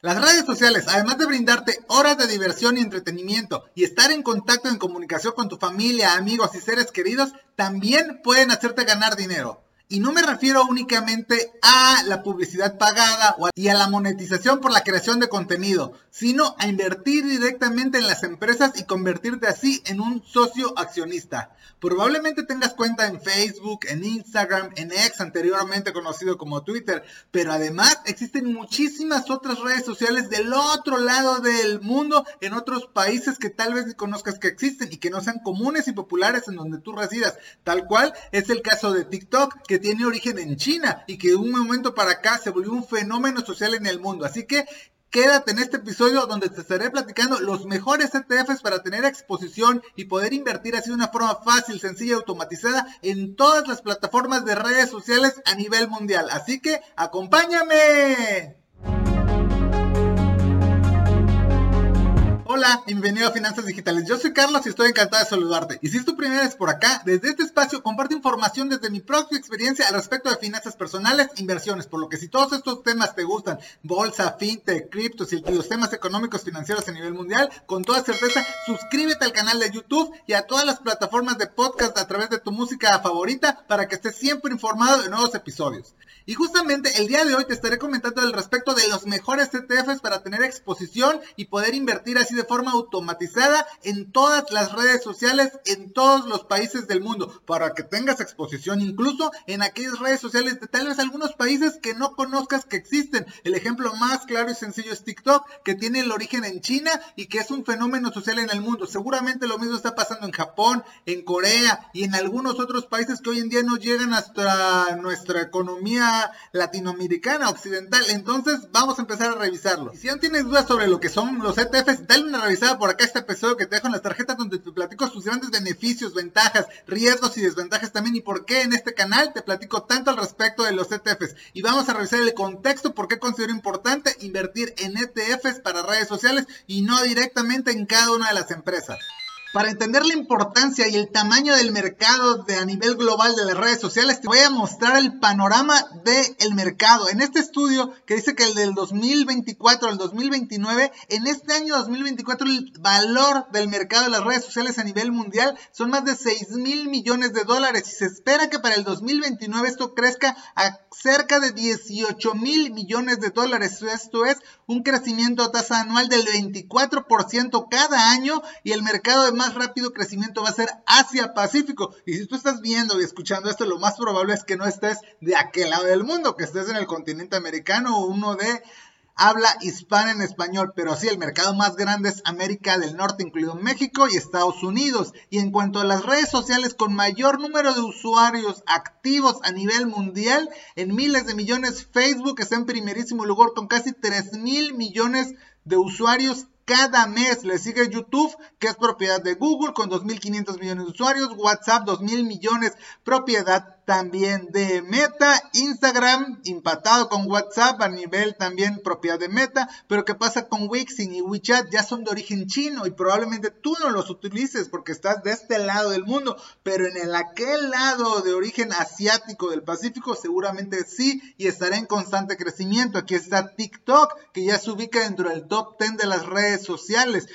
Las redes sociales, además de brindarte horas de diversión y entretenimiento y estar en contacto en comunicación con tu familia, amigos y seres queridos, también pueden hacerte ganar dinero. Y no me refiero únicamente a la publicidad pagada y a la monetización por la creación de contenido, sino a invertir directamente en las empresas y convertirte así en un socio accionista. Probablemente tengas cuenta en Facebook, en Instagram, en X, anteriormente conocido como Twitter, pero además existen muchísimas otras redes sociales del otro lado del mundo, en otros países que tal vez conozcas que existen y que no sean comunes y populares en donde tú residas, tal cual es el caso de TikTok, que tiene origen en China y que de un momento para acá se volvió un fenómeno social en el mundo. Así que Quédate en este episodio donde te estaré platicando los mejores ETFs para tener exposición y poder invertir así de una forma fácil, sencilla y automatizada en todas las plataformas de redes sociales a nivel mundial. Así que acompáñame. Hola, bienvenido a Finanzas Digitales. Yo soy Carlos y estoy encantado de saludarte. Y si es tu primera vez por acá, desde este espacio comparto información desde mi propia experiencia al respecto de finanzas personales e inversiones. Por lo que si todos estos temas te gustan, bolsa, fintech, criptos y los temas económicos financieros a nivel mundial, con toda certeza, suscríbete al canal de YouTube y a todas las plataformas de podcast a través de tu música favorita para que estés siempre informado de nuevos episodios. Y justamente el día de hoy te estaré comentando al respecto de los mejores ETFs para tener exposición y poder invertir así de forma automatizada en todas las redes sociales en todos los países del mundo para que tengas exposición incluso en aquellas redes sociales de tal vez algunos países que no conozcas que existen. El ejemplo más claro y sencillo es TikTok que tiene el origen en China y que es un fenómeno social en el mundo. Seguramente lo mismo está pasando en Japón, en Corea y en algunos otros países que hoy en día no llegan hasta nuestra economía latinoamericana, occidental. Entonces vamos a empezar a revisarlo. Y si aún tienes dudas sobre lo que son los ETFs, dale una revisada por acá este episodio que te dejo en las tarjetas donde te platico sus grandes beneficios, ventajas, riesgos y desventajas también y por qué en este canal te platico tanto al respecto de los ETFs. Y vamos a revisar el contexto por qué considero importante invertir en ETFs para redes sociales y no directamente en cada una de las empresas. Para entender la importancia y el tamaño del mercado de a nivel global de las redes sociales, te voy a mostrar el panorama del mercado. En este estudio que dice que el del 2024 al 2029, en este año 2024 el valor del mercado de las redes sociales a nivel mundial son más de 6 mil millones de dólares y se espera que para el 2029 esto crezca a cerca de 18 mil millones de dólares. Esto es un crecimiento a tasa anual del 24% cada año y el mercado de más rápido crecimiento va a ser Asia-Pacífico. Y si tú estás viendo y escuchando esto, lo más probable es que no estés de aquel lado del mundo, que estés en el continente americano o uno de habla hispana en español, pero sí el mercado más grande es América del Norte, incluido México y Estados Unidos. Y en cuanto a las redes sociales con mayor número de usuarios activos a nivel mundial, en miles de millones, Facebook está en primerísimo lugar con casi 3 mil millones de usuarios cada mes. Le sigue YouTube, que es propiedad de Google, con 2.500 millones de usuarios. WhatsApp, 2.000 millones, propiedad también de Meta, Instagram empatado con WhatsApp a nivel también propiedad de Meta, pero ¿qué pasa con Wixing y WeChat? Ya son de origen chino y probablemente tú no los utilices porque estás de este lado del mundo, pero en el aquel lado de origen asiático del Pacífico seguramente sí y estará en constante crecimiento. Aquí está TikTok que ya se ubica dentro del top 10 de las redes sociales,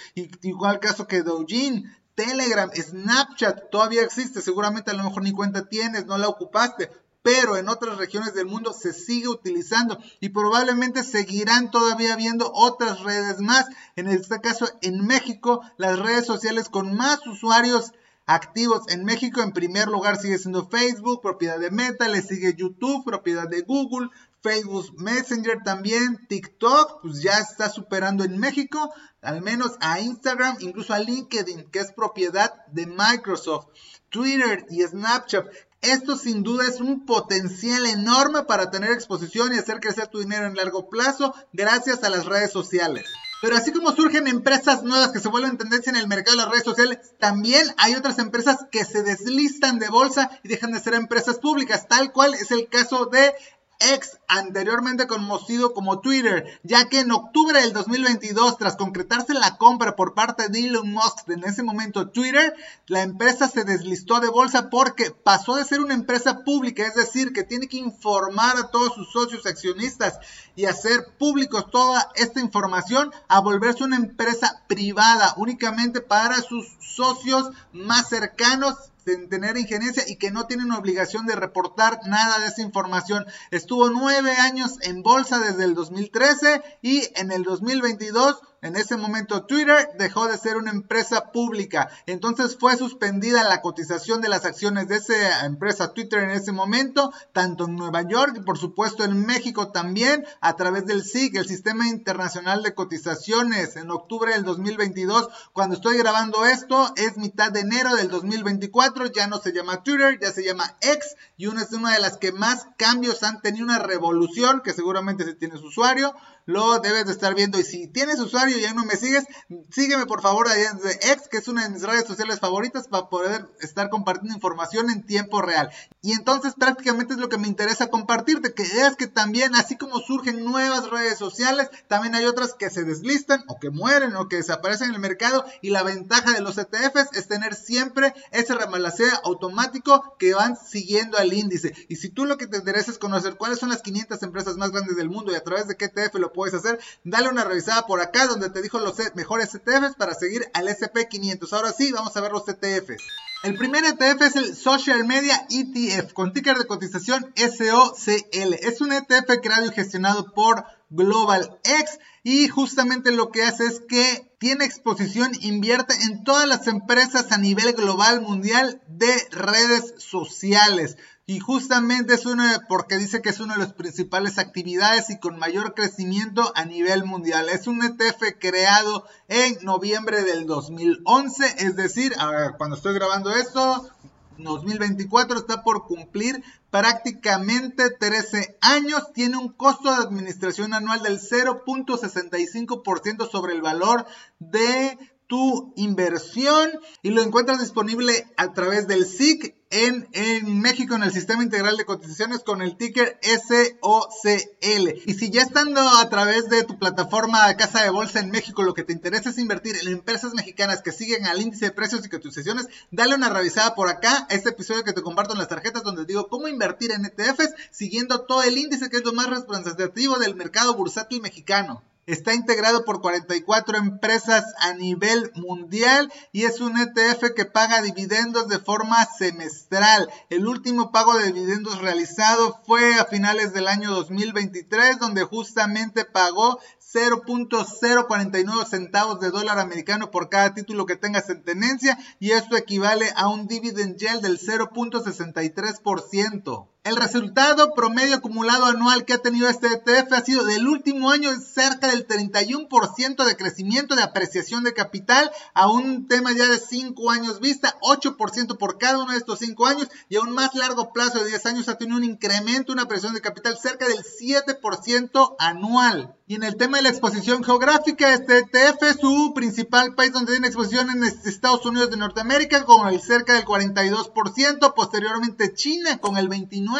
igual caso que Douyin, Telegram, Snapchat todavía existe, seguramente a lo mejor ni cuenta tienes, no la ocupaste, pero en otras regiones del mundo se sigue utilizando y probablemente seguirán todavía viendo otras redes más. En este caso, en México, las redes sociales con más usuarios activos en México, en primer lugar sigue siendo Facebook, propiedad de Meta, le sigue YouTube, propiedad de Google, Facebook Messenger también, TikTok, pues ya está superando en México, al menos a Instagram, incluso a LinkedIn, que es propiedad de Microsoft, Twitter y Snapchat. Esto sin duda es un potencial enorme para tener exposición y hacer crecer tu dinero en largo plazo gracias a las redes sociales. Pero así como surgen empresas nuevas que se vuelven tendencia en el mercado de las redes sociales, también hay otras empresas que se deslistan de bolsa y dejan de ser empresas públicas, tal cual es el caso de ex anteriormente conocido como Twitter, ya que en octubre del 2022, tras concretarse la compra por parte de Elon Musk en ese momento Twitter, la empresa se deslistó de bolsa porque pasó de ser una empresa pública, es decir, que tiene que informar a todos sus socios accionistas y hacer públicos toda esta información, a volverse una empresa privada únicamente para sus socios más cercanos tener injerencia y que no tienen obligación de reportar nada de esa información. Estuvo nueve años en bolsa desde el 2013 y en el 2022 en ese momento Twitter dejó de ser una empresa pública, entonces fue suspendida la cotización de las acciones de esa empresa Twitter en ese momento, tanto en Nueva York y por supuesto en México también, a través del SIC, el Sistema Internacional de Cotizaciones, en octubre del 2022. Cuando estoy grabando esto es mitad de enero del 2024, ya no se llama Twitter, ya se llama X y una es una de las que más cambios han tenido una revolución, que seguramente si tienes usuario, lo debes de estar viendo. Y si tienes usuario y ya no me sigues, sígueme por favor ahí en X, que es una de mis redes sociales favoritas para poder estar compartiendo información en tiempo real. Y entonces prácticamente es lo que me interesa compartirte, que veas que también así como surgen nuevas redes sociales, también hay otras que se deslistan o que mueren o que desaparecen en el mercado y la ventaja de los ETFs es tener siempre ese remalaceo automático que van siguiendo al índice. Y si tú lo que te interesa es conocer cuáles son las 500 empresas más grandes del mundo y a través de qué ETF lo puedes hacer, dale una revisada por acá donde te dijo los mejores ETFs para seguir al SP500. Ahora sí, vamos a ver los ETFs. El primer ETF es el Social Media ETF con ticker de cotización SOCL. Es un ETF creado y gestionado por Global X y justamente lo que hace es que tiene exposición, invierte en todas las empresas a nivel global mundial de redes sociales. Y justamente es uno, porque dice que es una de las principales actividades y con mayor crecimiento a nivel mundial. Es un ETF creado en noviembre del 2011, es decir, cuando estoy grabando esto, 2024 está por cumplir prácticamente 13 años. Tiene un costo de administración anual del 0.65% sobre el valor de tu inversión y lo encuentras disponible a través del SIC en, México en el Sistema Integral de Cotizaciones con el ticker SOCL. Y si ya estando a través de tu plataforma Casa de Bolsa en México lo que te interesa es invertir en empresas mexicanas que siguen al índice de precios y cotizaciones, dale una revisada por acá a este episodio que te comparto en las tarjetas donde digo cómo invertir en ETFs siguiendo todo el índice que es lo más representativo del mercado bursátil mexicano. Está integrado por 44 empresas a nivel mundial y es un ETF que paga dividendos de forma semestral. El último pago de dividendos realizado fue a finales del año 2023 donde justamente pagó 0.049 centavos de dólar americano por cada título que tengas en tenencia y esto equivale a un dividend yield del 0.63%. El resultado promedio acumulado anual que ha tenido este ETF ha sido del último año cerca del 31% de crecimiento de apreciación de capital a un tema ya de 5 años vista, 8% por cada uno de estos 5 años y a un más largo plazo de 10 años ha tenido un incremento, una apreciación de capital cerca del 7% anual. Y en el tema de la exposición geográfica, este ETF, su principal país donde tiene exposición en Estados Unidos de Norteamérica con el cerca del 42%, posteriormente China con el 29%.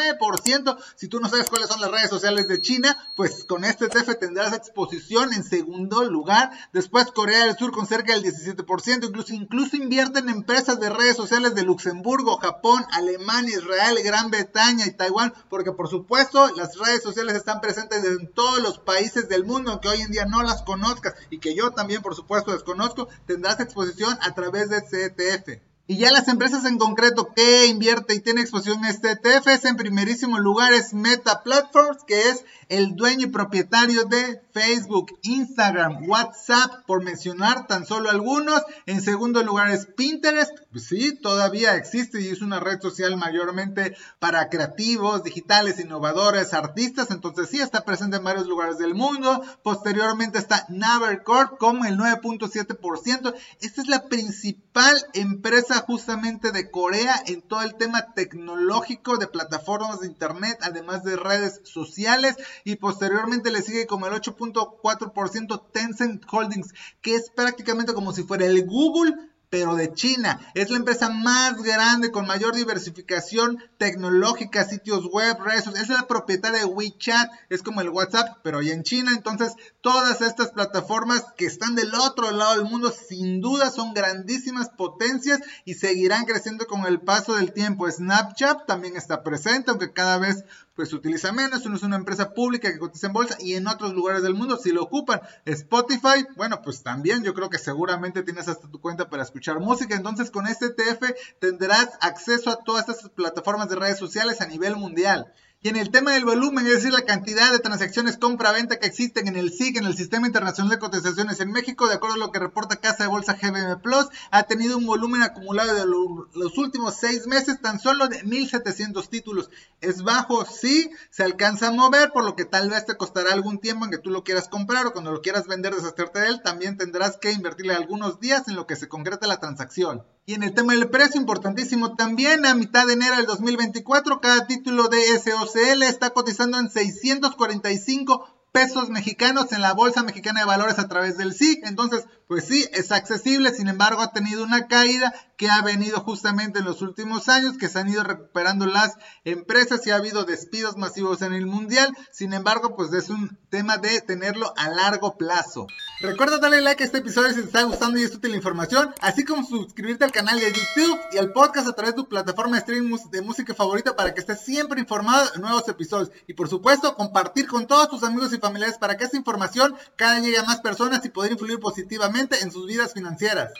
Si tú no sabes cuáles son las redes sociales de China, pues con este ETF tendrás exposición en segundo lugar. Después Corea del Sur con cerca del 17%, incluso, incluso invierte en empresas de redes sociales de Luxemburgo, Japón, Alemania, Israel, Gran Bretaña y Taiwán, porque por supuesto las redes sociales están presentes en todos los países del mundo, que hoy en día no las conozcas y que yo también por supuesto desconozco, tendrás exposición a través de este ETF. Y ya las empresas en concreto que invierte y tiene exposición en este ETF es en primerísimo lugar es Meta Platforms, que es el dueño y propietario de Facebook, Instagram, WhatsApp, por mencionar tan solo algunos. En segundo lugar es Pinterest, pues sí, todavía existe y es una red social mayormente para creativos, digitales, innovadores, artistas, entonces sí está presente en varios lugares del mundo. Posteriormente está Navercorp con el 9.7%. Esta es la principal empresa justamente de Corea en todo el tema tecnológico de plataformas de internet, además de redes sociales y posteriormente le sigue como el 8.4% Tencent Holdings, que es prácticamente como si fuera el Google pero de China. Es la empresa más grande con mayor diversificación tecnológica, sitios web, redes. Es la propietaria de WeChat, es como el WhatsApp, pero ya en China. Entonces, todas estas plataformas que están del otro lado del mundo, sin duda son grandísimas potencias y seguirán creciendo con el paso del tiempo. Snapchat también está presente, aunque cada vez pues utiliza menos, no es una empresa pública que cotiza en bolsa y en otros lugares del mundo si lo ocupan. Spotify, bueno, pues también yo creo que seguramente tienes hasta tu cuenta para escuchar música, entonces con este ETF tendrás acceso a todas estas plataformas de redes sociales a nivel mundial. Y en el tema del volumen, es decir, la cantidad de transacciones compra-venta que existen en el SIC, en el Sistema Internacional de Cotizaciones en México, de acuerdo a lo que reporta Casa de Bolsa GBM Plus, ha tenido un volumen acumulado de los últimos seis meses tan solo de 1.700 títulos. Es bajo, sí, se alcanza a mover, por lo que tal vez te costará algún tiempo en que tú lo quieras comprar o cuando lo quieras vender, deshacerte de él, también tendrás que invertirle algunos días en lo que se concreta la transacción. Y en el tema del precio, importantísimo también, a mitad de enero del 2024, cada título de SOCL está cotizando en 645 pesos mexicanos en la Bolsa Mexicana de Valores a través del SIC. Entonces, pues sí, es accesible, sin embargo ha tenido una caída que ha venido justamente en los últimos años, que se han ido recuperando las empresas y ha habido despidos masivos en el mundial. Sin embargo, pues es un tema de tenerlo a largo plazo. Recuerda darle like a este episodio si te está gustando y es útil la información, así como suscribirte al canal de YouTube y al podcast a través de tu plataforma de streaming de música favorita para que estés siempre informado de nuevos episodios. Y por supuesto, compartir con todos tus amigos y familiares para que esta información cada día llegue a más personas y poder influir positivamente en sus vidas financieras.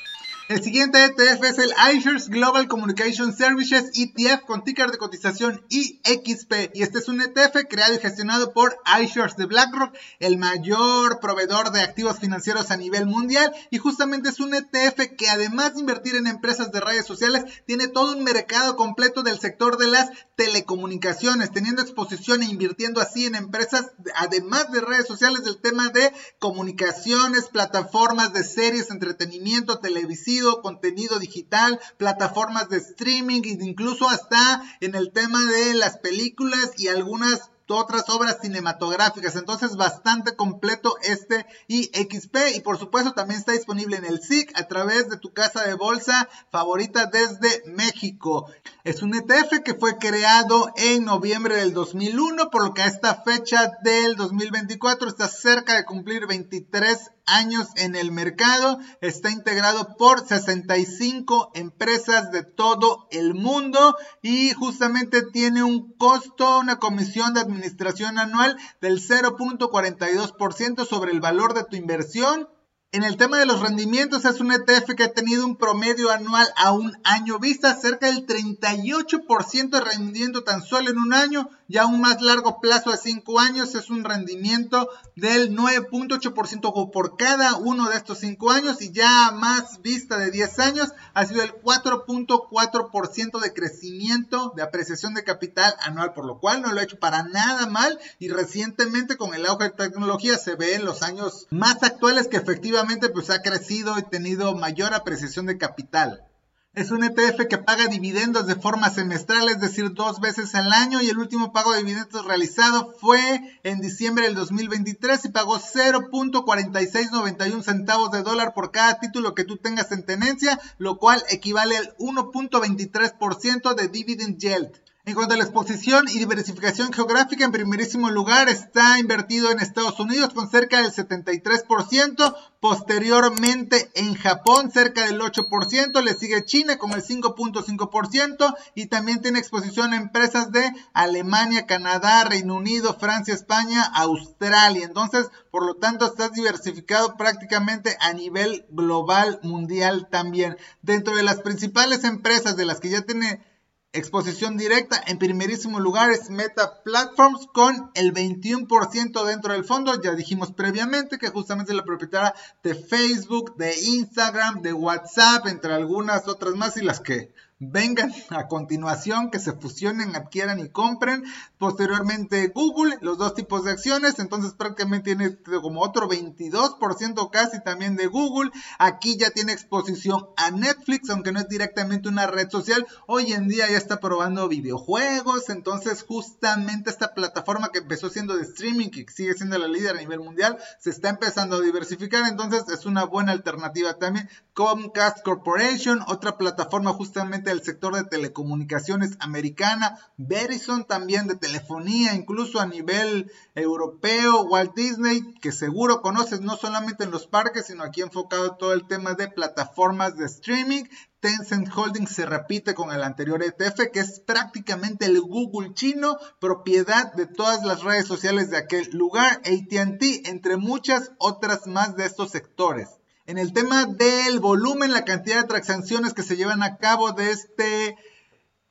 El siguiente ETF es el iShares Global Communication Services ETF con ticker de cotización IXP. Y este es un ETF creado y gestionado por iShares de BlackRock, el mayor proveedor de activos financieros a nivel mundial. Y justamente es un ETF que además de invertir en empresas de redes sociales, tiene todo un mercado completo del sector de las telecomunicaciones, teniendo exposición e invirtiendo así en empresas, además de redes sociales, del tema de comunicaciones, plataformas de series, entretenimiento, televisión contenido digital, plataformas de streaming, incluso hasta en el tema de las películas y algunas otras obras cinematográficas. Entonces, bastante completo este IXP. Y por supuesto, también está disponible en el SIC a través de tu casa de bolsa favorita desde México. Es un ETF que fue creado en noviembre del 2001, por lo que a esta fecha del 2024 está cerca de cumplir 23 años en el mercado. Está integrado por 65 empresas de todo el mundo y justamente tiene un costo, una comisión de administración anual del 0.42% sobre el valor de tu inversión en el tema de los rendimientos, es un ETF que ha tenido un promedio anual a un año vista, cerca del 38% de rendimiento tan solo en un año, y a un más largo plazo de 5 años es un rendimiento del 9.8% por cada uno de estos 5 años, y ya más vista de 10 años ha sido el 4.4% de crecimiento de apreciación de capital anual, por lo cual no lo ha hecho para nada mal, y recientemente con el auge de tecnología se ve en los años más actuales que efectivamente pues ha crecido y tenido mayor apreciación de capital. Es un ETF que paga dividendos de forma semestral, es decir, dos veces al año y el último pago de dividendos realizado fue en diciembre del 2023 y pagó 0.4691 centavos de dólar por cada título que tú tengas en tenencia, lo cual equivale al 1.23% de dividend yield. En cuanto a la exposición y diversificación geográfica, en primerísimo lugar está invertido en Estados Unidos con cerca del 73%, posteriormente en Japón cerca del 8%, le sigue China con el 5.5% y también tiene exposición a empresas de Alemania, Canadá, Reino Unido, Francia, España, Australia. Entonces, por lo tanto, estás diversificado prácticamente a nivel global, mundial también. Dentro de las principales empresas de las que ya tiene Exposición directa en primerísimo lugar es Meta Platforms con el 21% dentro del fondo. Ya dijimos previamente que justamente es la propietaria de Facebook, de Instagram, de WhatsApp, entre algunas otras más y las que vengan a continuación, que se fusionen, adquieran y compren. Posteriormente Google, los dos tipos de acciones, entonces prácticamente tiene como otro 22% casi también de Google. Aquí ya tiene exposición a Netflix, aunque no es directamente una red social. Hoy en día ya está probando videojuegos, entonces justamente esta plataforma que empezó siendo de streaming, que sigue siendo la líder a nivel mundial, se está empezando a diversificar, entonces es una buena alternativa también. Comcast Corporation, otra plataforma justamente del sector de telecomunicaciones americana, Verizon también de telefonía, incluso a nivel europeo, Walt Disney, que seguro conoces no solamente en los parques, sino aquí enfocado todo el tema de plataformas de streaming. Tencent Holdings se repite con el anterior ETF, que es prácticamente el Google chino, propiedad de todas las redes sociales de aquel lugar, ATT, entre muchas otras más de estos sectores. En el tema del volumen, la cantidad de transacciones que se llevan a cabo de este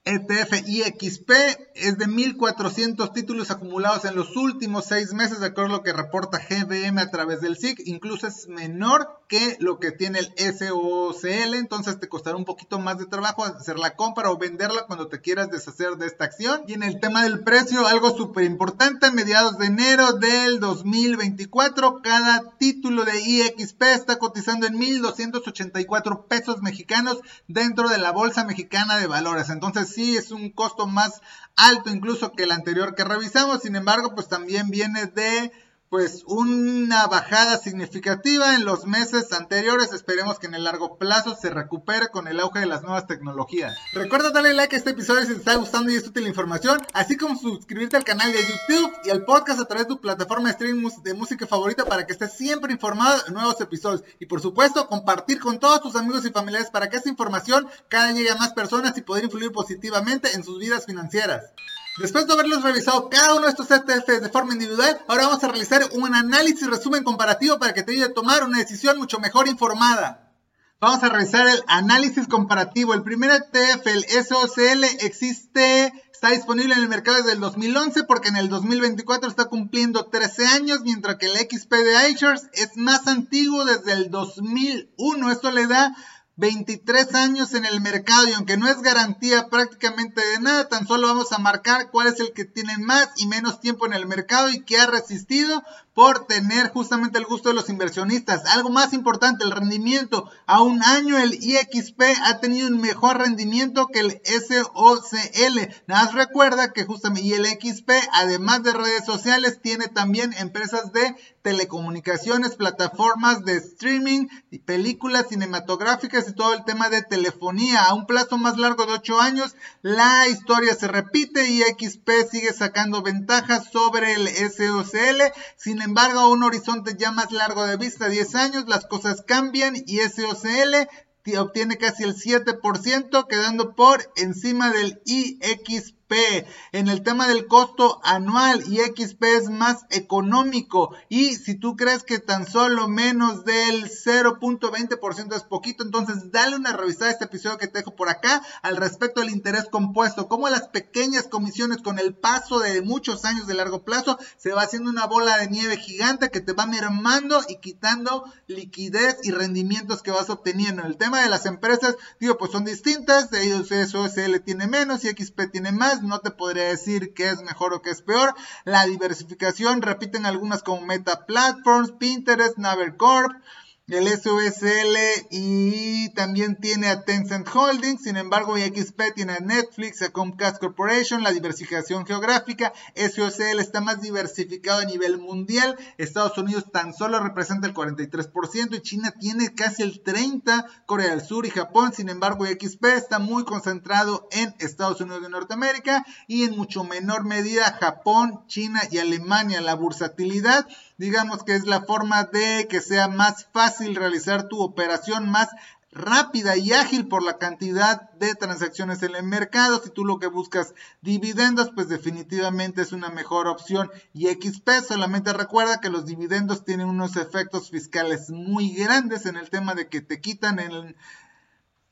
ETF IXP es de 1.400 títulos acumulados en los últimos seis meses, de acuerdo a lo que reporta GBM a través del SIC. Incluso es menor que lo que tiene el SOCL, entonces te costará un poquito más de trabajo hacer la compra o venderla cuando te quieras deshacer de esta acción. Y en el tema del precio, algo súper importante, a mediados de enero del 2024, cada título de IXP está cotizando en 1.284 pesos mexicanos dentro de la Bolsa Mexicana de Valores. Entonces, sí es un costo más alto incluso que el anterior que revisamos, sin embargo, pues también viene de pues una bajada significativa en los meses anteriores. Esperemos que en el largo plazo se recupere con el auge de las nuevas tecnologías. Recuerda darle like a este episodio si te está gustando y es útil la información, así como suscribirte al canal de YouTube y al podcast a través de tu plataforma de streaming de música favorita para que estés siempre informado de nuevos episodios. Y por supuesto, compartir con todos tus amigos y familiares para que esta información cada vez llegue a más personas y poder influir positivamente en sus vidas financieras. Después de haberlos revisado cada uno de estos ETFs de forma individual, ahora vamos a realizar un análisis resumen comparativo para que te ayude a tomar una decisión mucho mejor informada. Vamos a realizar el análisis comparativo. El primer ETF, el SOCL, existe, está disponible en el mercado desde el 2011 porque en el 2024 está cumpliendo 13 años, mientras que el XP de iShares es más antiguo desde el 2001. Esto le da 23 años en el mercado y aunque no es garantía prácticamente de nada, tan solo vamos a marcar cuál es el que tiene más y menos tiempo en el mercado y que ha resistido por tener justamente el gusto de los inversionistas. Algo más importante, el rendimiento. A un año el IXP ha tenido un mejor rendimiento que el SOCL. Nada más recuerda que justamente y el XP, además de redes sociales, tiene también empresas de telecomunicaciones, plataformas de streaming, películas cinematográficas todo el tema de telefonía. A un plazo más largo de 8 años, la historia se repite y XP sigue sacando ventajas sobre el SOCL. Sin embargo, a un horizonte ya más largo de vista, 10 años, las cosas cambian y SOCL obtiene casi el 7%, quedando por encima del IXP. En el tema del costo anual, IXP es más económico. Y si tú crees que tan solo menos del 0.20% es poquito, entonces dale una revisada a este episodio que te dejo por acá al respecto del interés compuesto. Como las pequeñas comisiones con el paso de muchos años de largo plazo se va haciendo una bola de nieve gigante que te va mermando y quitando liquidez y rendimientos que vas obteniendo. En el tema de las empresas, digo, pues son distintas. Ellos SOSL tiene menos y XP tiene más no te podría decir qué es mejor o qué es peor. La diversificación, repiten algunas como Meta Platforms, Pinterest, Navercorp, el SOSL y también tiene a Tencent Holdings, sin embargo XP tiene a Netflix, a Comcast Corporation, la diversificación geográfica, SOSL está más diversificado a nivel mundial, Estados Unidos tan solo representa el 43% y China tiene casi el 30%, Corea del Sur y Japón, sin embargo XP está muy concentrado en Estados Unidos de Norteamérica y en mucho menor medida Japón, China y Alemania, la bursatilidad digamos que es la forma de que sea más fácil realizar tu operación más rápida y ágil por la cantidad de transacciones en el mercado. Si tú lo que buscas dividendos, pues definitivamente es una mejor opción. Y XP solamente recuerda que los dividendos tienen unos efectos fiscales muy grandes en el tema de que te quitan el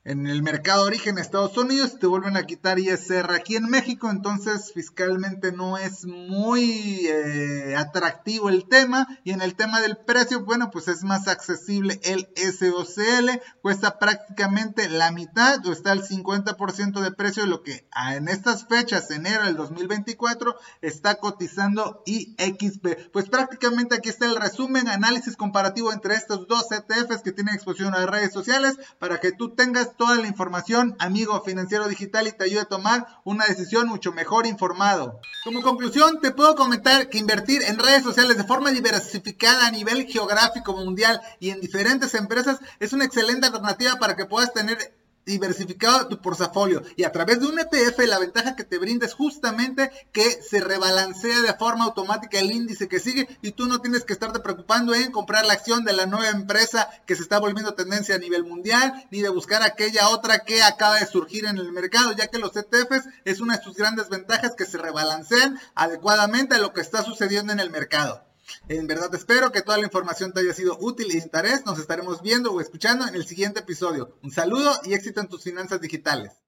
en el mercado de origen de Estados Unidos te vuelven a quitar ISR aquí en México, entonces fiscalmente no es muy eh, atractivo el tema y en el tema del precio, bueno, pues es más accesible el SOCL, cuesta prácticamente la mitad o está al 50% de precio de lo que en estas fechas, enero del 2024, está cotizando IXP. Pues prácticamente aquí está el resumen, análisis comparativo entre estos dos ETFs que tienen exposición a redes sociales para que tú toda la información, amigo financiero digital, y te ayude a tomar una decisión mucho mejor informado. Como conclusión, te puedo comentar que invertir en redes sociales de forma diversificada a nivel geográfico mundial y en diferentes empresas es una excelente alternativa para que puedas tener diversificado tu portafolio y a través de un ETF la ventaja que te brinda es justamente que se rebalancea de forma automática el índice que sigue y tú no tienes que estarte preocupando en comprar la acción de la nueva empresa que se está volviendo tendencia a nivel mundial ni de buscar aquella otra que acaba de surgir en el mercado ya que los ETFs es una de sus grandes ventajas que se rebalancean adecuadamente a lo que está sucediendo en el mercado. En verdad espero que toda la información te haya sido útil y de interés. Nos estaremos viendo o escuchando en el siguiente episodio. Un saludo y éxito en tus finanzas digitales.